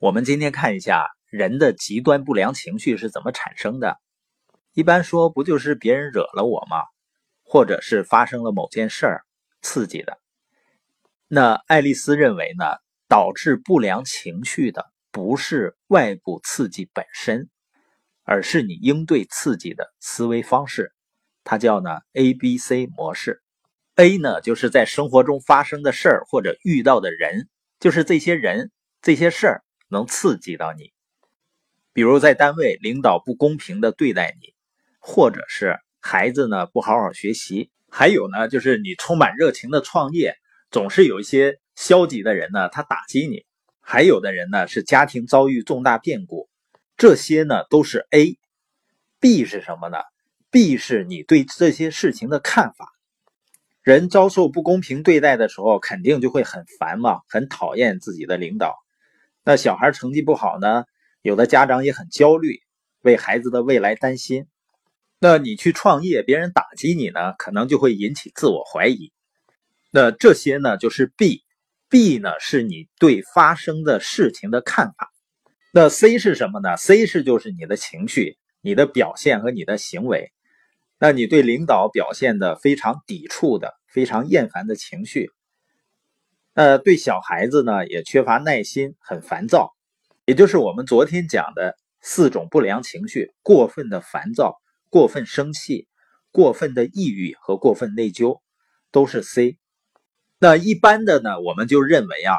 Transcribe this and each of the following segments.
我们今天看一下人的极端不良情绪是怎么产生的。一般说，不就是别人惹了我吗？或者是发生了某件事儿刺激的？那爱丽丝认为呢？导致不良情绪的不是外部刺激本身，而是你应对刺激的思维方式。它叫呢 A B C 模式。A 呢，就是在生活中发生的事儿或者遇到的人，就是这些人、这些事儿能刺激到你。比如在单位，领导不公平的对待你，或者是孩子呢不好好学习，还有呢就是你充满热情的创业，总是有一些。消极的人呢，他打击你；还有的人呢，是家庭遭遇重大变故。这些呢，都是 A。B 是什么呢？B 是你对这些事情的看法。人遭受不公平对待的时候，肯定就会很烦嘛，很讨厌自己的领导。那小孩成绩不好呢，有的家长也很焦虑，为孩子的未来担心。那你去创业，别人打击你呢，可能就会引起自我怀疑。那这些呢，就是 B。B 呢，是你对发生的事情的看法。那 C 是什么呢？C 是就是你的情绪、你的表现和你的行为。那你对领导表现的非常抵触的、非常厌烦的情绪。呃，对小孩子呢也缺乏耐心，很烦躁。也就是我们昨天讲的四种不良情绪：过分的烦躁、过分生气、过分的抑郁和过分内疚，都是 C。那一般的呢，我们就认为啊，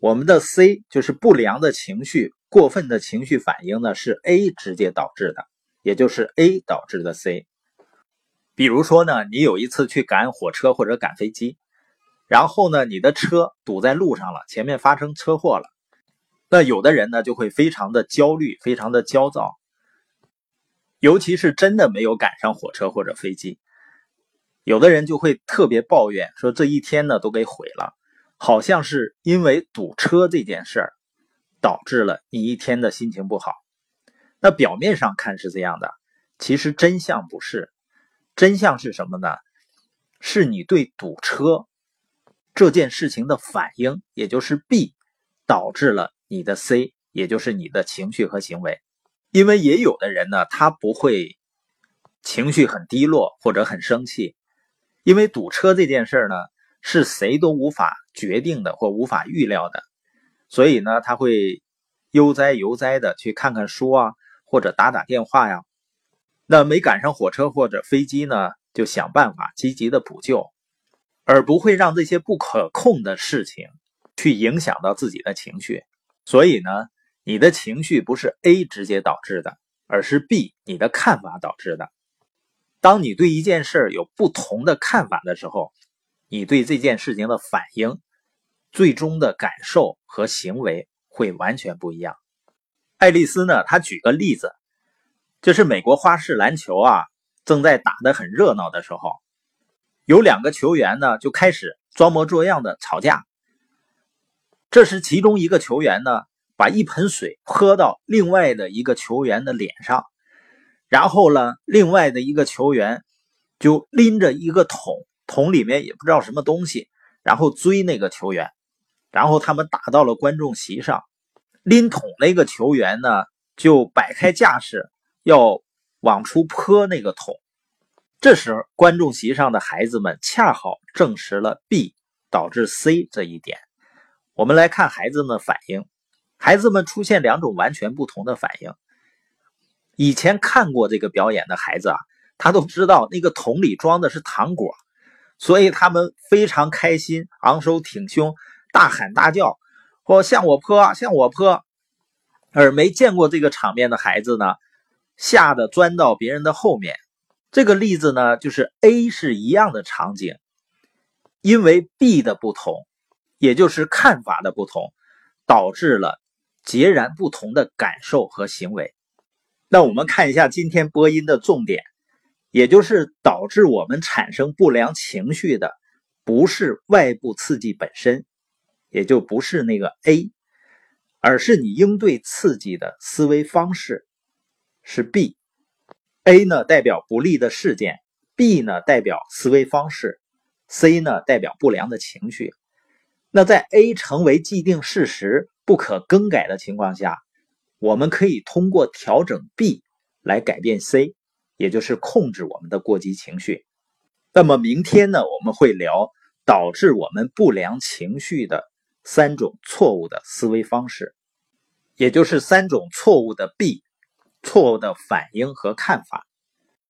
我们的 C 就是不良的情绪、过分的情绪反应呢，是 A 直接导致的，也就是 A 导致的 C。比如说呢，你有一次去赶火车或者赶飞机，然后呢，你的车堵在路上了，前面发生车祸了，那有的人呢就会非常的焦虑，非常的焦躁，尤其是真的没有赶上火车或者飞机。有的人就会特别抱怨，说这一天呢都给毁了，好像是因为堵车这件事儿导致了你一天的心情不好。那表面上看是这样的，其实真相不是。真相是什么呢？是你对堵车这件事情的反应，也就是 B，导致了你的 C，也就是你的情绪和行为。因为也有的人呢，他不会情绪很低落或者很生气。因为堵车这件事呢，是谁都无法决定的或无法预料的，所以呢，他会悠哉悠哉的去看看书啊，或者打打电话呀。那没赶上火车或者飞机呢，就想办法积极的补救，而不会让这些不可控的事情去影响到自己的情绪。所以呢，你的情绪不是 A 直接导致的，而是 B 你的看法导致的。当你对一件事有不同的看法的时候，你对这件事情的反应、最终的感受和行为会完全不一样。爱丽丝呢，她举个例子，就是美国花式篮球啊，正在打得很热闹的时候，有两个球员呢就开始装模作样的吵架。这时，其中一个球员呢，把一盆水泼到另外的一个球员的脸上。然后呢，另外的一个球员就拎着一个桶，桶里面也不知道什么东西，然后追那个球员，然后他们打到了观众席上。拎桶那个球员呢，就摆开架势要往出泼那个桶。这时，观众席上的孩子们恰好证实了 B 导致 C 这一点。我们来看孩子们的反应，孩子们出现两种完全不同的反应。以前看过这个表演的孩子啊，他都知道那个桶里装的是糖果，所以他们非常开心，昂首挺胸，大喊大叫，或向我泼，向我泼。而没见过这个场面的孩子呢，吓得钻到别人的后面。这个例子呢，就是 A 是一样的场景，因为 B 的不同，也就是看法的不同，导致了截然不同的感受和行为。那我们看一下今天播音的重点，也就是导致我们产生不良情绪的，不是外部刺激本身，也就不是那个 A，而是你应对刺激的思维方式，是 B。A 呢代表不利的事件，B 呢代表思维方式，C 呢代表不良的情绪。那在 A 成为既定事实，不可更改的情况下，我们可以通过调整 B 来改变 C，也就是控制我们的过激情绪。那么明天呢，我们会聊导致我们不良情绪的三种错误的思维方式，也就是三种错误的 B，错误的反应和看法。